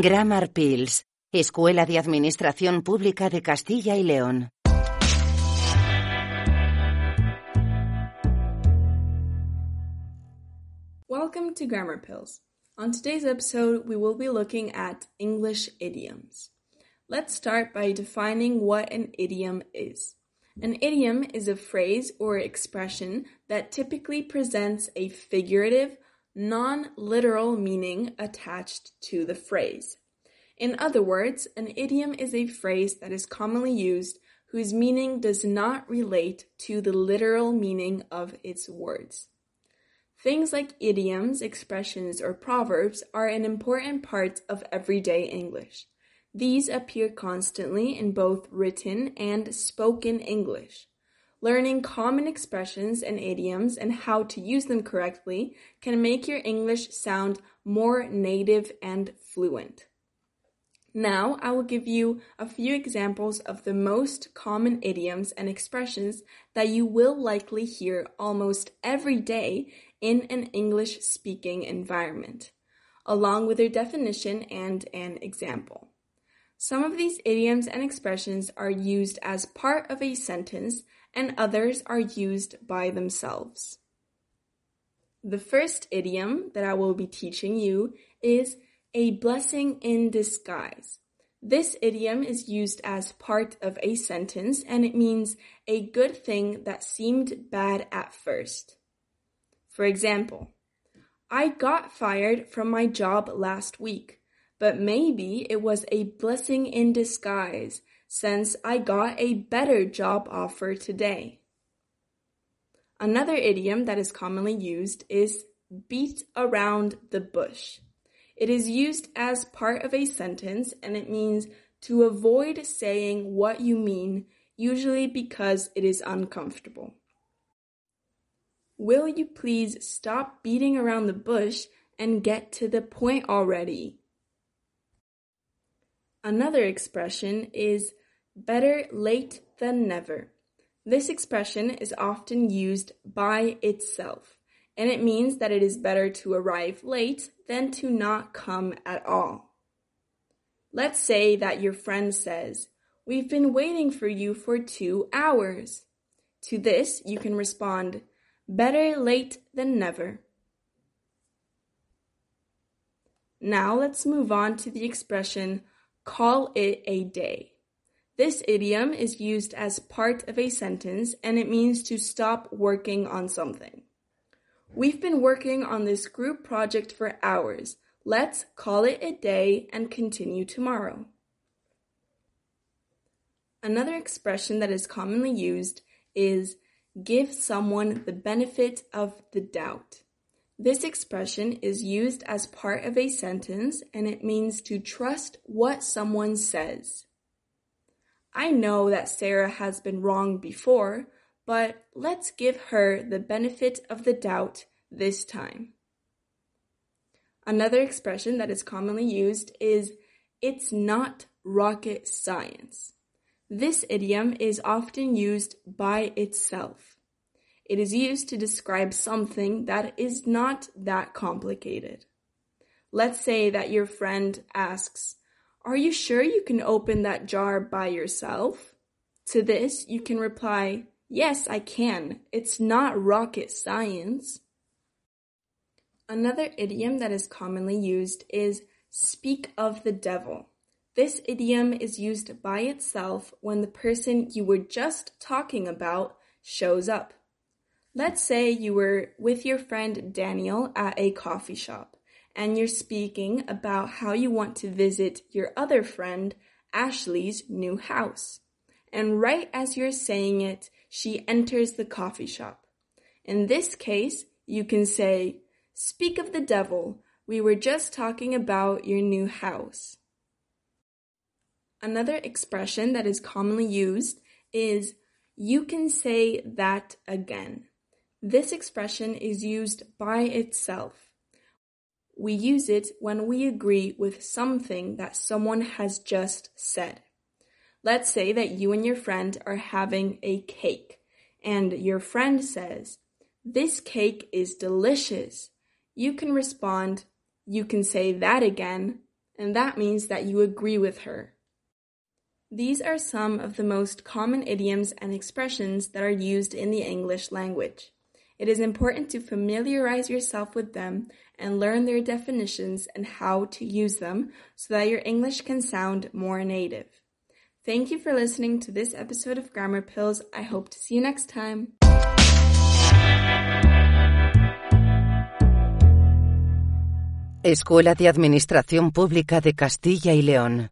Grammar Pills, Escuela de Administración Pública de Castilla y León. Welcome to Grammar Pills. On today's episode, we will be looking at English idioms. Let's start by defining what an idiom is. An idiom is a phrase or expression that typically presents a figurative, non-literal meaning attached to the phrase. In other words, an idiom is a phrase that is commonly used whose meaning does not relate to the literal meaning of its words. Things like idioms, expressions, or proverbs are an important part of everyday English. These appear constantly in both written and spoken English. Learning common expressions and idioms and how to use them correctly can make your English sound more native and fluent. Now, I will give you a few examples of the most common idioms and expressions that you will likely hear almost every day in an English speaking environment, along with their definition and an example. Some of these idioms and expressions are used as part of a sentence and others are used by themselves. The first idiom that I will be teaching you is a blessing in disguise. This idiom is used as part of a sentence and it means a good thing that seemed bad at first. For example, I got fired from my job last week, but maybe it was a blessing in disguise since I got a better job offer today. Another idiom that is commonly used is beat around the bush. It is used as part of a sentence and it means to avoid saying what you mean, usually because it is uncomfortable. Will you please stop beating around the bush and get to the point already? Another expression is better late than never. This expression is often used by itself, and it means that it is better to arrive late than to not come at all. Let's say that your friend says, We've been waiting for you for two hours. To this, you can respond, Better late than never. Now let's move on to the expression, call it a day. This idiom is used as part of a sentence and it means to stop working on something. We've been working on this group project for hours. Let's call it a day and continue tomorrow. Another expression that is commonly used is give someone the benefit of the doubt. This expression is used as part of a sentence and it means to trust what someone says. I know that Sarah has been wrong before, but let's give her the benefit of the doubt this time. Another expression that is commonly used is it's not rocket science. This idiom is often used by itself. It is used to describe something that is not that complicated. Let's say that your friend asks, are you sure you can open that jar by yourself? To this, you can reply, Yes, I can. It's not rocket science. Another idiom that is commonly used is speak of the devil. This idiom is used by itself when the person you were just talking about shows up. Let's say you were with your friend Daniel at a coffee shop and you're speaking about how you want to visit your other friend, Ashley's new house. And right as you're saying it, she enters the coffee shop. In this case, you can say, Speak of the devil, we were just talking about your new house. Another expression that is commonly used is you can say that again. This expression is used by itself. We use it when we agree with something that someone has just said. Let's say that you and your friend are having a cake, and your friend says, This cake is delicious. You can respond, You can say that again, and that means that you agree with her. These are some of the most common idioms and expressions that are used in the English language. It is important to familiarize yourself with them and learn their definitions and how to use them so that your English can sound more native. Thank you for listening to this episode of Grammar Pills. I hope to see you next time. Escuela de Administración Pública de Castilla y León.